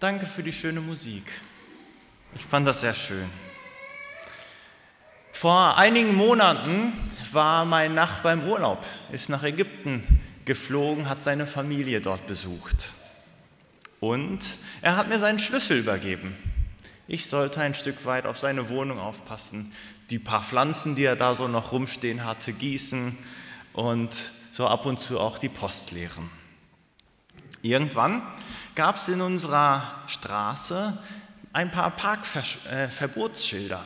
Danke für die schöne Musik. Ich fand das sehr schön. Vor einigen Monaten war mein Nachbar im Urlaub, ist nach Ägypten geflogen, hat seine Familie dort besucht. Und er hat mir seinen Schlüssel übergeben. Ich sollte ein Stück weit auf seine Wohnung aufpassen, die paar Pflanzen, die er da so noch rumstehen hatte, gießen und so ab und zu auch die Post leeren. Irgendwann gab es in unserer Straße ein paar Parkverbotsschilder.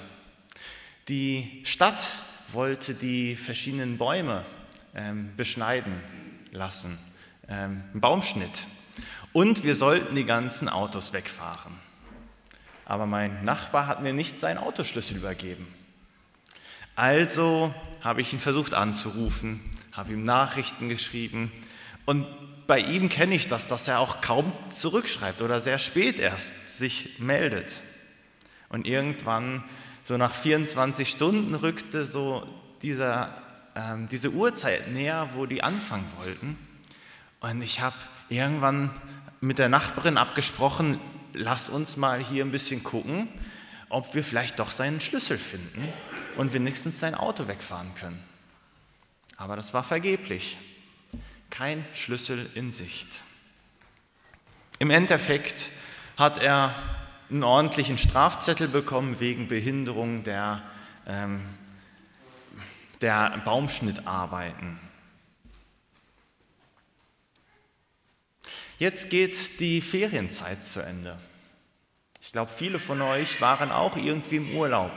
Die Stadt wollte die verschiedenen Bäume ähm, beschneiden lassen, ähm, einen Baumschnitt. Und wir sollten die ganzen Autos wegfahren. Aber mein Nachbar hat mir nicht seinen Autoschlüssel übergeben. Also habe ich ihn versucht anzurufen, habe ihm Nachrichten geschrieben und bei ihm kenne ich das, dass er auch kaum zurückschreibt oder sehr spät erst sich meldet. Und irgendwann, so nach 24 Stunden, rückte so dieser, ähm, diese Uhrzeit näher, wo die anfangen wollten. Und ich habe irgendwann mit der Nachbarin abgesprochen, lass uns mal hier ein bisschen gucken, ob wir vielleicht doch seinen Schlüssel finden und wenigstens sein Auto wegfahren können. Aber das war vergeblich kein Schlüssel in Sicht. Im Endeffekt hat er einen ordentlichen Strafzettel bekommen wegen Behinderung der, ähm, der Baumschnittarbeiten. Jetzt geht die Ferienzeit zu Ende. Ich glaube, viele von euch waren auch irgendwie im Urlaub.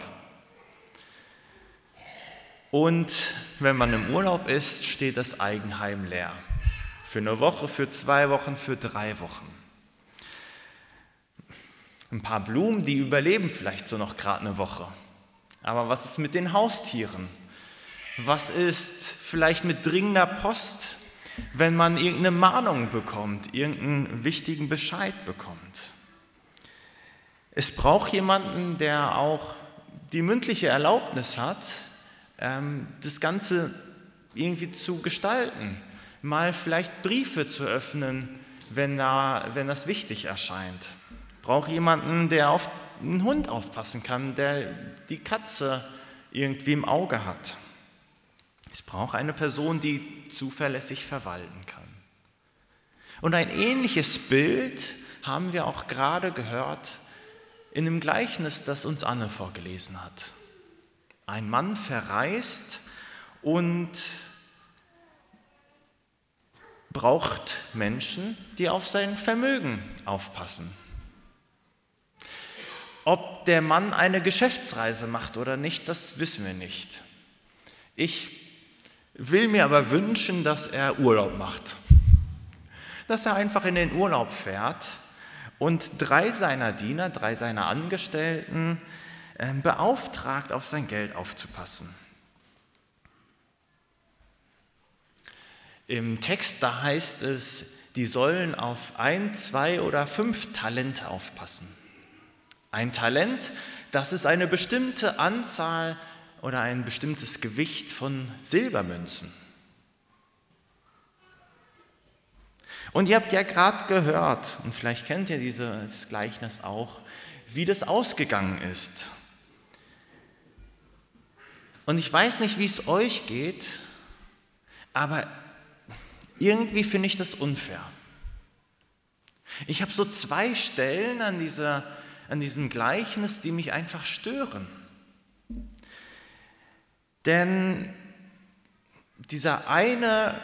Und wenn man im Urlaub ist, steht das Eigenheim leer. Für eine Woche, für zwei Wochen, für drei Wochen. Ein paar Blumen, die überleben vielleicht so noch gerade eine Woche. Aber was ist mit den Haustieren? Was ist vielleicht mit dringender Post, wenn man irgendeine Mahnung bekommt, irgendeinen wichtigen Bescheid bekommt? Es braucht jemanden, der auch die mündliche Erlaubnis hat, das Ganze irgendwie zu gestalten, mal vielleicht Briefe zu öffnen, wenn, da, wenn das wichtig erscheint. Braucht jemanden, der auf einen Hund aufpassen kann, der die Katze irgendwie im Auge hat. Es braucht eine Person, die zuverlässig verwalten kann. Und ein ähnliches Bild haben wir auch gerade gehört in dem Gleichnis, das uns Anne vorgelesen hat. Ein Mann verreist und braucht Menschen, die auf sein Vermögen aufpassen. Ob der Mann eine Geschäftsreise macht oder nicht, das wissen wir nicht. Ich will mir aber wünschen, dass er Urlaub macht. Dass er einfach in den Urlaub fährt und drei seiner Diener, drei seiner Angestellten beauftragt, auf sein Geld aufzupassen. Im Text, da heißt es, die sollen auf ein, zwei oder fünf Talente aufpassen. Ein Talent, das ist eine bestimmte Anzahl oder ein bestimmtes Gewicht von Silbermünzen. Und ihr habt ja gerade gehört, und vielleicht kennt ihr dieses Gleichnis auch, wie das ausgegangen ist. Und ich weiß nicht, wie es euch geht, aber irgendwie finde ich das unfair. Ich habe so zwei Stellen an, dieser, an diesem Gleichnis, die mich einfach stören. Denn dieser eine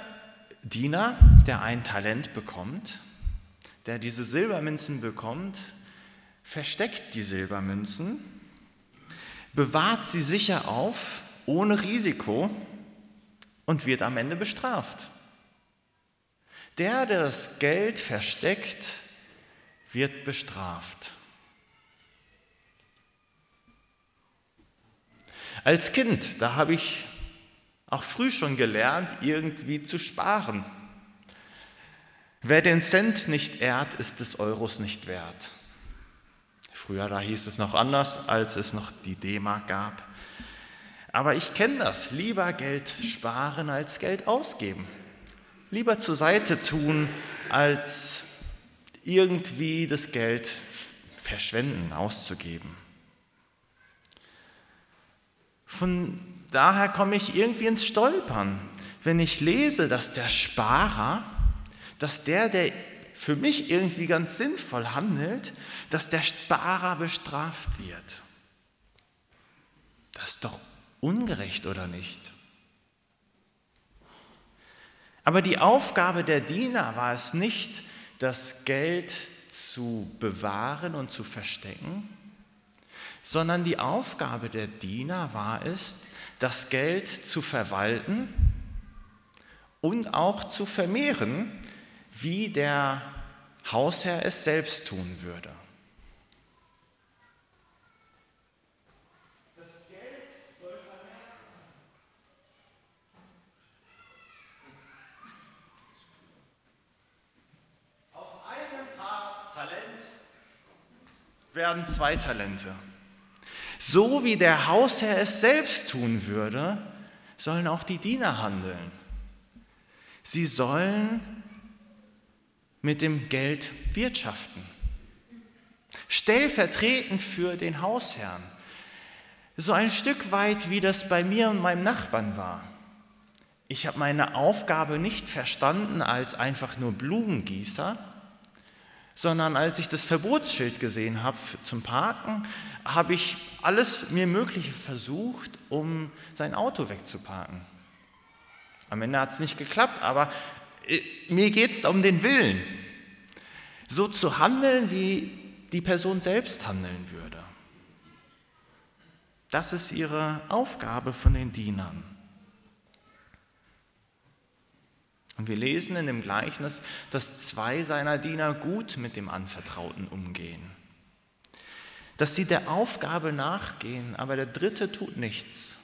Diener, der ein Talent bekommt, der diese Silbermünzen bekommt, versteckt die Silbermünzen, bewahrt sie sicher auf ohne Risiko und wird am Ende bestraft. Der, der das Geld versteckt, wird bestraft. Als Kind, da habe ich auch früh schon gelernt, irgendwie zu sparen. Wer den Cent nicht ehrt, ist des Euros nicht wert. Früher, da hieß es noch anders, als es noch die D-Mark gab. Aber ich kenne das. Lieber Geld sparen als Geld ausgeben. Lieber zur Seite tun, als irgendwie das Geld verschwenden, auszugeben. Von daher komme ich irgendwie ins Stolpern, wenn ich lese, dass der Sparer, dass der, der für mich irgendwie ganz sinnvoll handelt, dass der Sparer bestraft wird. Das ist doch ungerecht, oder nicht? Aber die Aufgabe der Diener war es nicht, das Geld zu bewahren und zu verstecken, sondern die Aufgabe der Diener war es, das Geld zu verwalten und auch zu vermehren, wie der Hausherr es selbst tun würde. Werden zwei Talente. So wie der Hausherr es selbst tun würde, sollen auch die Diener handeln. Sie sollen mit dem Geld wirtschaften. Stellvertretend für den Hausherrn. So ein Stück weit, wie das bei mir und meinem Nachbarn war. Ich habe meine Aufgabe nicht verstanden als einfach nur Blumengießer, sondern als ich das Verbotsschild gesehen habe zum Parken, habe ich alles mir Mögliche versucht, um sein Auto wegzuparken. Am Ende hat es nicht geklappt, aber äh, mir geht es um den Willen, so zu handeln, wie die Person selbst handeln würde. Das ist ihre Aufgabe von den Dienern. Und wir lesen in dem Gleichnis, dass zwei seiner Diener gut mit dem Anvertrauten umgehen. Dass sie der Aufgabe nachgehen, aber der dritte tut nichts.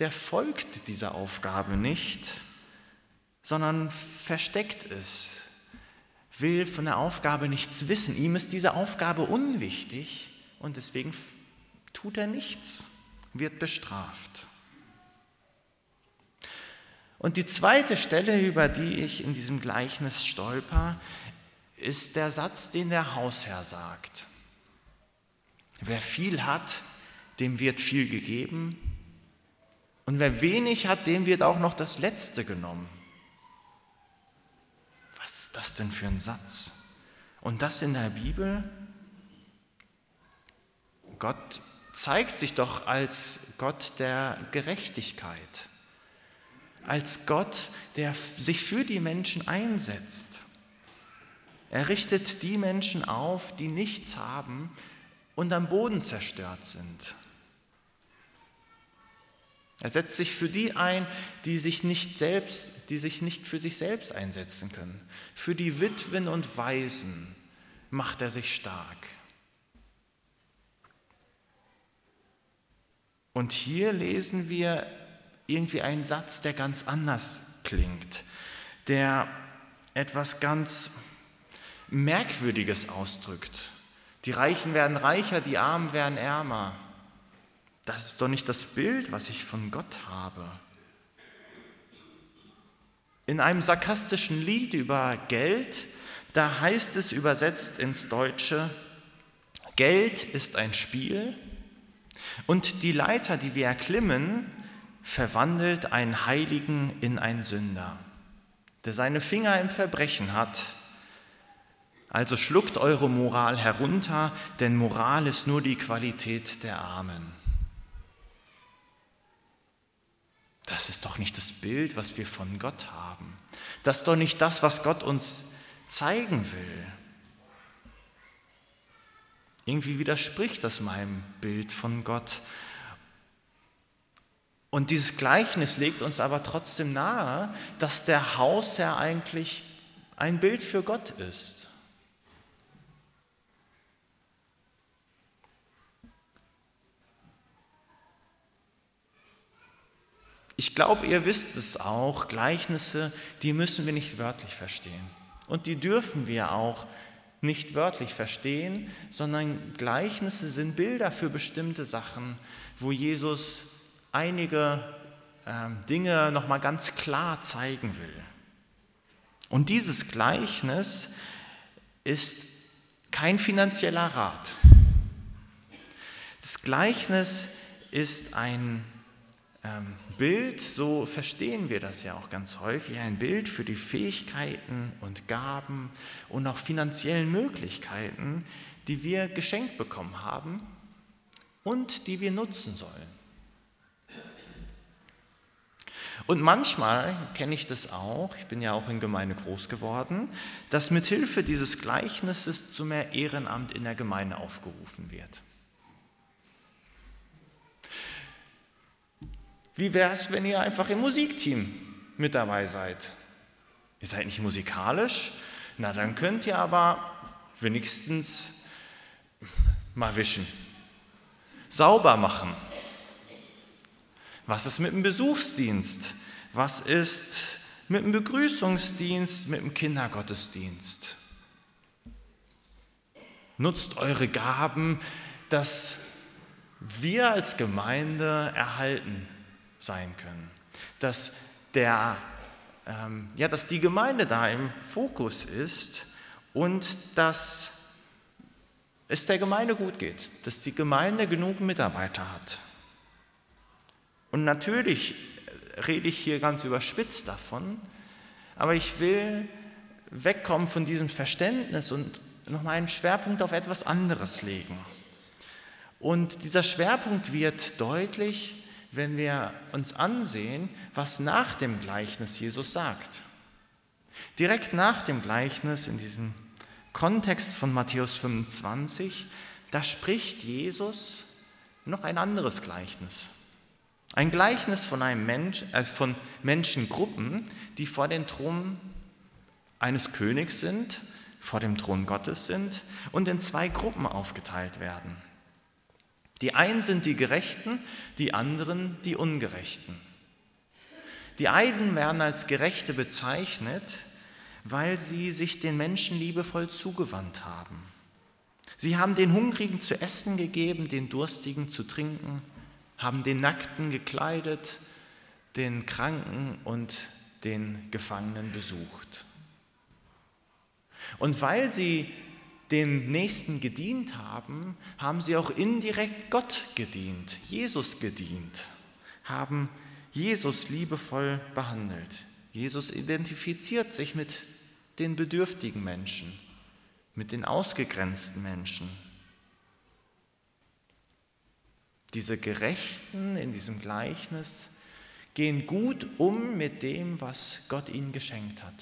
Der folgt dieser Aufgabe nicht, sondern versteckt es, will von der Aufgabe nichts wissen. Ihm ist diese Aufgabe unwichtig und deswegen tut er nichts, wird bestraft. Und die zweite Stelle, über die ich in diesem Gleichnis stolper, ist der Satz, den der Hausherr sagt. Wer viel hat, dem wird viel gegeben. Und wer wenig hat, dem wird auch noch das Letzte genommen. Was ist das denn für ein Satz? Und das in der Bibel? Gott zeigt sich doch als Gott der Gerechtigkeit als Gott, der sich für die Menschen einsetzt. Er richtet die Menschen auf, die nichts haben und am Boden zerstört sind. Er setzt sich für die ein, die sich nicht selbst, die sich nicht für sich selbst einsetzen können. Für die Witwen und Waisen macht er sich stark. Und hier lesen wir irgendwie einen Satz, der ganz anders klingt, der etwas ganz Merkwürdiges ausdrückt. Die Reichen werden reicher, die Armen werden ärmer. Das ist doch nicht das Bild, was ich von Gott habe. In einem sarkastischen Lied über Geld, da heißt es übersetzt ins Deutsche, Geld ist ein Spiel und die Leiter, die wir erklimmen, verwandelt einen Heiligen in einen Sünder, der seine Finger im Verbrechen hat. Also schluckt eure Moral herunter, denn Moral ist nur die Qualität der Armen. Das ist doch nicht das Bild, was wir von Gott haben. Das ist doch nicht das, was Gott uns zeigen will. Irgendwie widerspricht das meinem Bild von Gott. Und dieses Gleichnis legt uns aber trotzdem nahe, dass der Hausherr eigentlich ein Bild für Gott ist. Ich glaube, ihr wisst es auch, Gleichnisse, die müssen wir nicht wörtlich verstehen. Und die dürfen wir auch nicht wörtlich verstehen, sondern Gleichnisse sind Bilder für bestimmte Sachen, wo Jesus einige äh, Dinge nochmal ganz klar zeigen will. Und dieses Gleichnis ist kein finanzieller Rat. Das Gleichnis ist ein ähm, Bild, so verstehen wir das ja auch ganz häufig, ein Bild für die Fähigkeiten und Gaben und auch finanziellen Möglichkeiten, die wir geschenkt bekommen haben und die wir nutzen sollen. Und manchmal kenne ich das auch, ich bin ja auch in Gemeinde groß geworden, dass mithilfe dieses Gleichnisses zu mehr Ehrenamt in der Gemeinde aufgerufen wird. Wie wäre es, wenn ihr einfach im Musikteam mit dabei seid? Ihr seid nicht musikalisch? Na, dann könnt ihr aber wenigstens mal wischen, sauber machen. Was ist mit dem Besuchsdienst? Was ist mit dem Begrüßungsdienst, mit dem Kindergottesdienst? Nutzt eure Gaben, dass wir als Gemeinde erhalten sein können. Dass, der, ähm, ja, dass die Gemeinde da im Fokus ist und dass es der Gemeinde gut geht, dass die Gemeinde genug Mitarbeiter hat. Und natürlich rede ich hier ganz überspitzt davon, aber ich will wegkommen von diesem Verständnis und nochmal einen Schwerpunkt auf etwas anderes legen. Und dieser Schwerpunkt wird deutlich, wenn wir uns ansehen, was nach dem Gleichnis Jesus sagt. Direkt nach dem Gleichnis in diesem Kontext von Matthäus 25, da spricht Jesus noch ein anderes Gleichnis. Ein Gleichnis von, einem Mensch, äh, von Menschengruppen, die vor dem Thron eines Königs sind, vor dem Thron Gottes sind und in zwei Gruppen aufgeteilt werden. Die einen sind die Gerechten, die anderen die Ungerechten. Die einen werden als Gerechte bezeichnet, weil sie sich den Menschen liebevoll zugewandt haben. Sie haben den Hungrigen zu essen gegeben, den Durstigen zu trinken, haben den Nackten gekleidet, den Kranken und den Gefangenen besucht. Und weil sie dem Nächsten gedient haben, haben sie auch indirekt Gott gedient, Jesus gedient, haben Jesus liebevoll behandelt. Jesus identifiziert sich mit den bedürftigen Menschen, mit den ausgegrenzten Menschen. Diese Gerechten in diesem Gleichnis gehen gut um mit dem, was Gott ihnen geschenkt hat.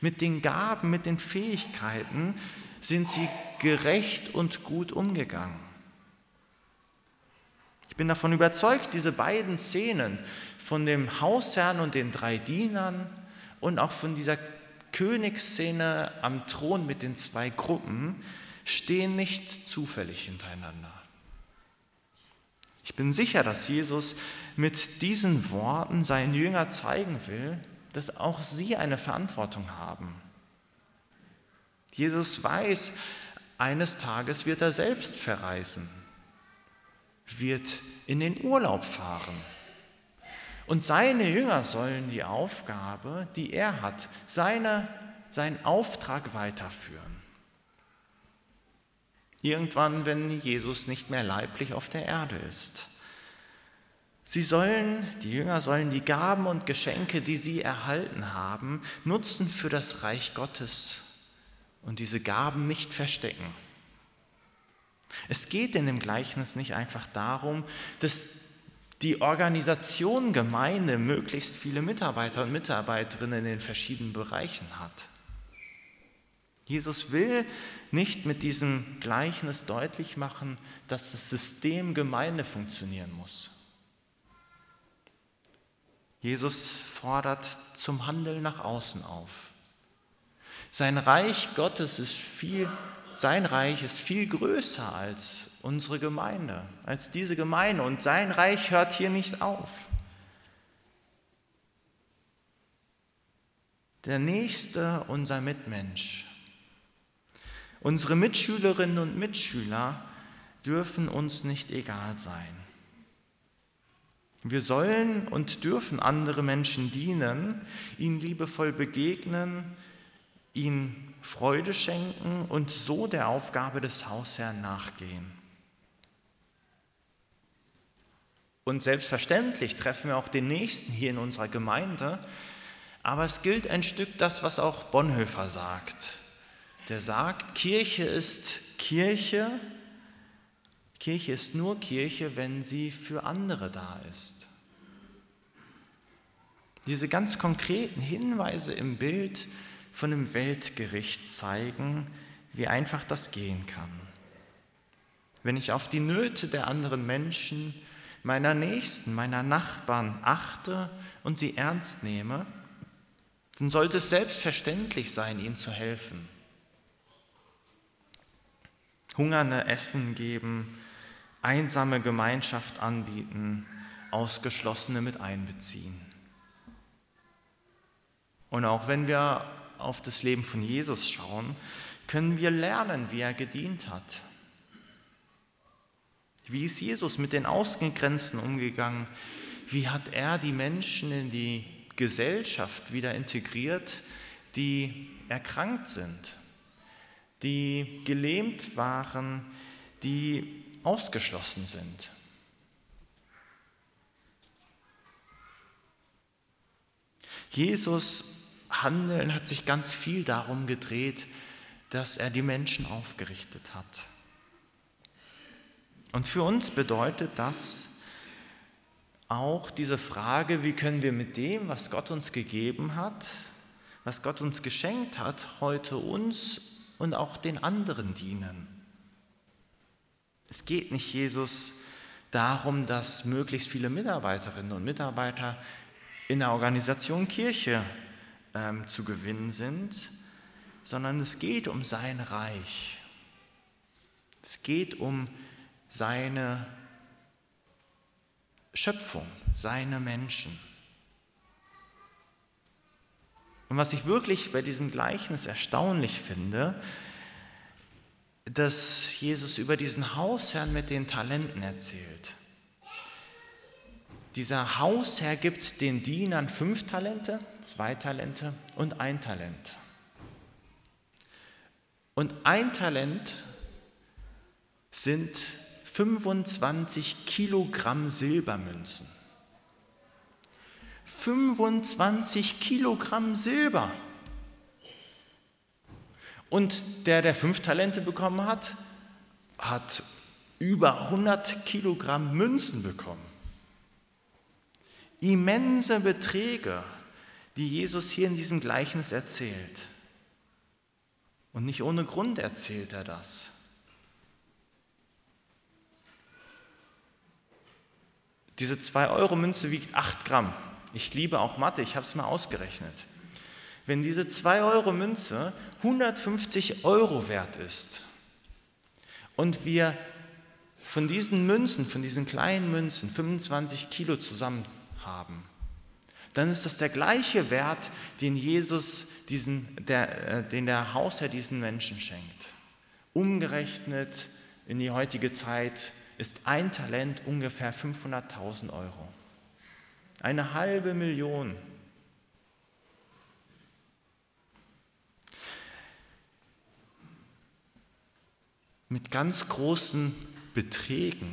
Mit den Gaben, mit den Fähigkeiten sind sie gerecht und gut umgegangen. Ich bin davon überzeugt, diese beiden Szenen von dem Hausherrn und den drei Dienern und auch von dieser Königsszene am Thron mit den zwei Gruppen stehen nicht zufällig hintereinander. Ich bin sicher, dass Jesus mit diesen Worten seinen Jünger zeigen will, dass auch sie eine Verantwortung haben. Jesus weiß, eines Tages wird er selbst verreisen, wird in den Urlaub fahren. Und seine Jünger sollen die Aufgabe, die er hat, seine, seinen Auftrag weiterführen. Irgendwann, wenn Jesus nicht mehr leiblich auf der Erde ist. Sie sollen, die Jünger sollen die Gaben und Geschenke, die sie erhalten haben, nutzen für das Reich Gottes und diese Gaben nicht verstecken. Es geht in dem Gleichnis nicht einfach darum, dass die Organisation Gemeinde möglichst viele Mitarbeiter und Mitarbeiterinnen in den verschiedenen Bereichen hat. Jesus will nicht mit diesem Gleichnis deutlich machen, dass das System Gemeinde funktionieren muss. Jesus fordert zum Handeln nach außen auf. Sein Reich Gottes ist viel, sein Reich ist viel größer als unsere Gemeinde, als diese Gemeinde. Und sein Reich hört hier nicht auf. Der Nächste, unser Mitmensch, unsere Mitschülerinnen und Mitschüler dürfen uns nicht egal sein. Wir sollen und dürfen andere Menschen dienen, ihnen liebevoll begegnen, ihnen Freude schenken und so der Aufgabe des Hausherrn nachgehen. Und selbstverständlich treffen wir auch den Nächsten hier in unserer Gemeinde, aber es gilt ein Stück das, was auch Bonhoeffer sagt. Der sagt, Kirche ist Kirche, Kirche ist nur Kirche, wenn sie für andere da ist. Diese ganz konkreten Hinweise im Bild von einem Weltgericht zeigen, wie einfach das gehen kann. Wenn ich auf die Nöte der anderen Menschen, meiner Nächsten, meiner Nachbarn achte und sie ernst nehme, dann sollte es selbstverständlich sein, ihnen zu helfen. Hungernde Essen geben, einsame Gemeinschaft anbieten, Ausgeschlossene mit einbeziehen. Und auch wenn wir auf das Leben von Jesus schauen, können wir lernen, wie er gedient hat. Wie ist Jesus mit den Ausgegrenzten umgegangen? Wie hat er die Menschen in die Gesellschaft wieder integriert, die erkrankt sind, die gelähmt waren, die ausgeschlossen sind? Jesus Handeln hat sich ganz viel darum gedreht, dass er die Menschen aufgerichtet hat. Und für uns bedeutet das auch diese Frage, wie können wir mit dem, was Gott uns gegeben hat, was Gott uns geschenkt hat, heute uns und auch den anderen dienen. Es geht nicht Jesus darum, dass möglichst viele Mitarbeiterinnen und Mitarbeiter in der Organisation Kirche ähm, zu gewinnen sind, sondern es geht um sein Reich. Es geht um seine Schöpfung, seine Menschen. Und was ich wirklich bei diesem Gleichnis erstaunlich finde, dass Jesus über diesen Hausherrn mit den Talenten erzählt. Dieser Hausherr gibt den Dienern fünf Talente, zwei Talente und ein Talent. Und ein Talent sind 25 Kilogramm Silbermünzen. 25 Kilogramm Silber. Und der, der fünf Talente bekommen hat, hat über 100 Kilogramm Münzen bekommen immense Beträge, die Jesus hier in diesem Gleichnis erzählt. Und nicht ohne Grund erzählt er das. Diese 2-Euro-Münze wiegt 8 Gramm. Ich liebe auch Mathe, ich habe es mal ausgerechnet. Wenn diese 2-Euro-Münze 150 Euro wert ist und wir von diesen Münzen, von diesen kleinen Münzen 25 Kilo zusammen haben, dann ist das der gleiche Wert, den Jesus, diesen, der, äh, den der Hausherr diesen Menschen schenkt. Umgerechnet in die heutige Zeit ist ein Talent ungefähr 500.000 Euro. Eine halbe Million. Mit ganz großen Beträgen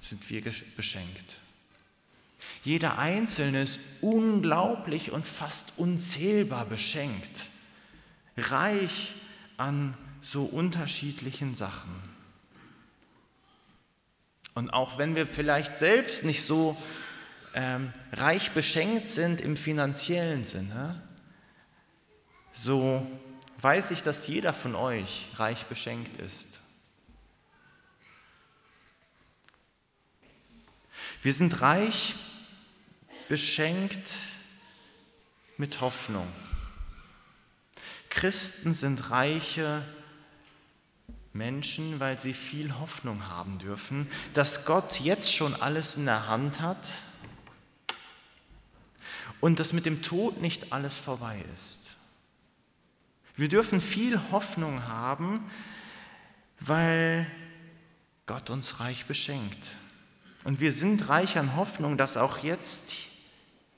sind wir beschenkt. Jeder Einzelne ist unglaublich und fast unzählbar beschenkt, reich an so unterschiedlichen Sachen. Und auch wenn wir vielleicht selbst nicht so ähm, reich beschenkt sind im finanziellen Sinne, so weiß ich, dass jeder von euch reich beschenkt ist. Wir sind reich beschenkt mit Hoffnung. Christen sind reiche Menschen, weil sie viel Hoffnung haben dürfen, dass Gott jetzt schon alles in der Hand hat und dass mit dem Tod nicht alles vorbei ist. Wir dürfen viel Hoffnung haben, weil Gott uns reich beschenkt. Und wir sind reich an Hoffnung, dass auch jetzt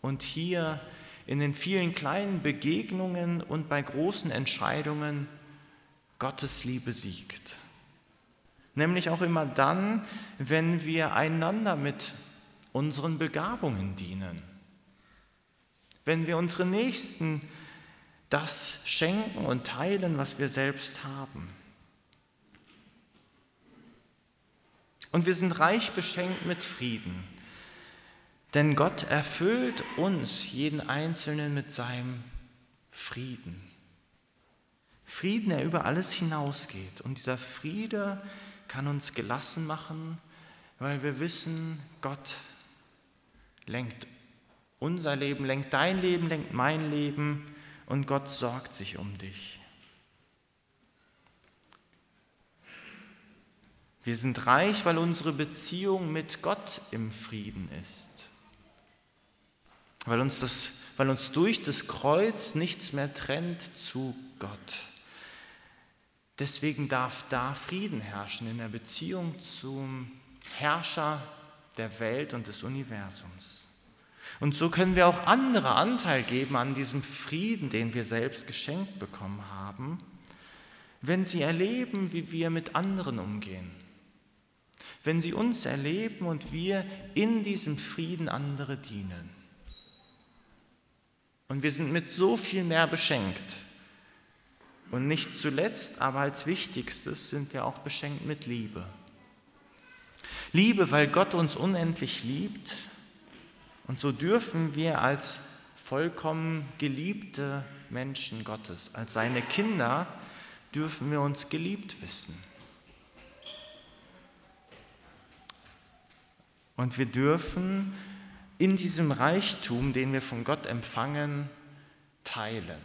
und hier in den vielen kleinen Begegnungen und bei großen Entscheidungen Gottes Liebe siegt. Nämlich auch immer dann, wenn wir einander mit unseren Begabungen dienen. Wenn wir unseren Nächsten das schenken und teilen, was wir selbst haben. Und wir sind reich beschenkt mit Frieden. Denn Gott erfüllt uns, jeden Einzelnen, mit seinem Frieden. Frieden, der über alles hinausgeht. Und dieser Friede kann uns gelassen machen, weil wir wissen, Gott lenkt unser Leben, lenkt dein Leben, lenkt mein Leben und Gott sorgt sich um dich. Wir sind reich, weil unsere Beziehung mit Gott im Frieden ist. Weil uns, das, weil uns durch das Kreuz nichts mehr trennt zu Gott. Deswegen darf da Frieden herrschen in der Beziehung zum Herrscher der Welt und des Universums. Und so können wir auch andere Anteil geben an diesem Frieden, den wir selbst geschenkt bekommen haben, wenn sie erleben, wie wir mit anderen umgehen. Wenn sie uns erleben und wir in diesem Frieden andere dienen. Und wir sind mit so viel mehr beschenkt und nicht zuletzt, aber als wichtigstes sind wir auch beschenkt mit Liebe. Liebe, weil Gott uns unendlich liebt. Und so dürfen wir als vollkommen geliebte Menschen Gottes, als seine Kinder, dürfen wir uns geliebt wissen. Und wir dürfen in diesem Reichtum, den wir von Gott empfangen, teilen.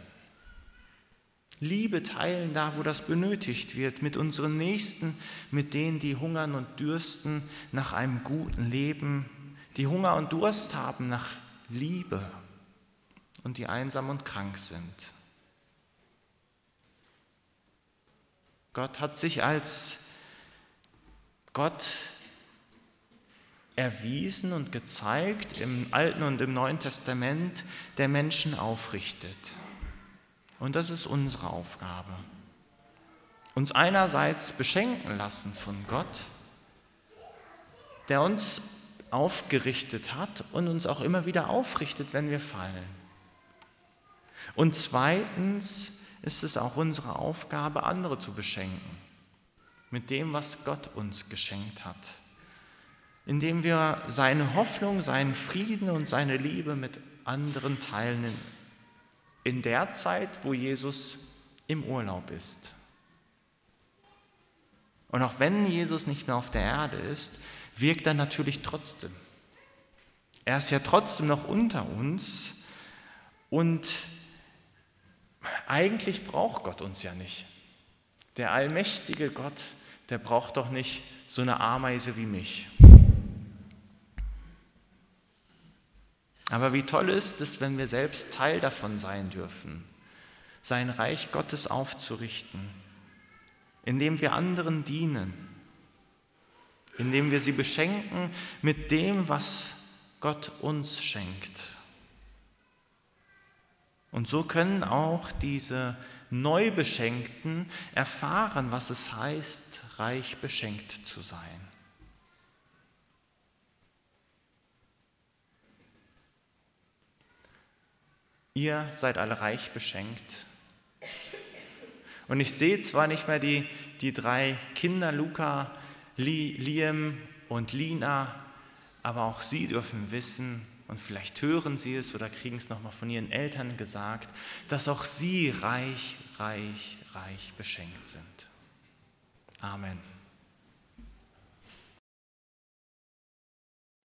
Liebe teilen da, wo das benötigt wird, mit unseren Nächsten, mit denen, die hungern und dürsten nach einem guten Leben, die Hunger und Durst haben nach Liebe und die einsam und krank sind. Gott hat sich als Gott erwiesen und gezeigt im Alten und im Neuen Testament, der Menschen aufrichtet. Und das ist unsere Aufgabe. Uns einerseits beschenken lassen von Gott, der uns aufgerichtet hat und uns auch immer wieder aufrichtet, wenn wir fallen. Und zweitens ist es auch unsere Aufgabe, andere zu beschenken mit dem, was Gott uns geschenkt hat, indem wir seine Hoffnung, seinen Frieden und seine Liebe mit anderen teilen in der Zeit, wo Jesus im Urlaub ist. Und auch wenn Jesus nicht mehr auf der Erde ist, wirkt er natürlich trotzdem. Er ist ja trotzdem noch unter uns und eigentlich braucht Gott uns ja nicht. Der allmächtige Gott, der braucht doch nicht so eine Ameise wie mich. Aber wie toll ist es, wenn wir selbst Teil davon sein dürfen, sein Reich Gottes aufzurichten, indem wir anderen dienen, indem wir sie beschenken mit dem, was Gott uns schenkt. Und so können auch diese Neubeschenkten erfahren, was es heißt, reich beschenkt zu sein. Ihr seid alle reich beschenkt. Und ich sehe zwar nicht mehr die, die drei Kinder, Luca, Liam und Lina, aber auch sie dürfen wissen, und vielleicht hören sie es oder kriegen es nochmal von ihren Eltern gesagt, dass auch sie reich, reich, reich beschenkt sind. Amen.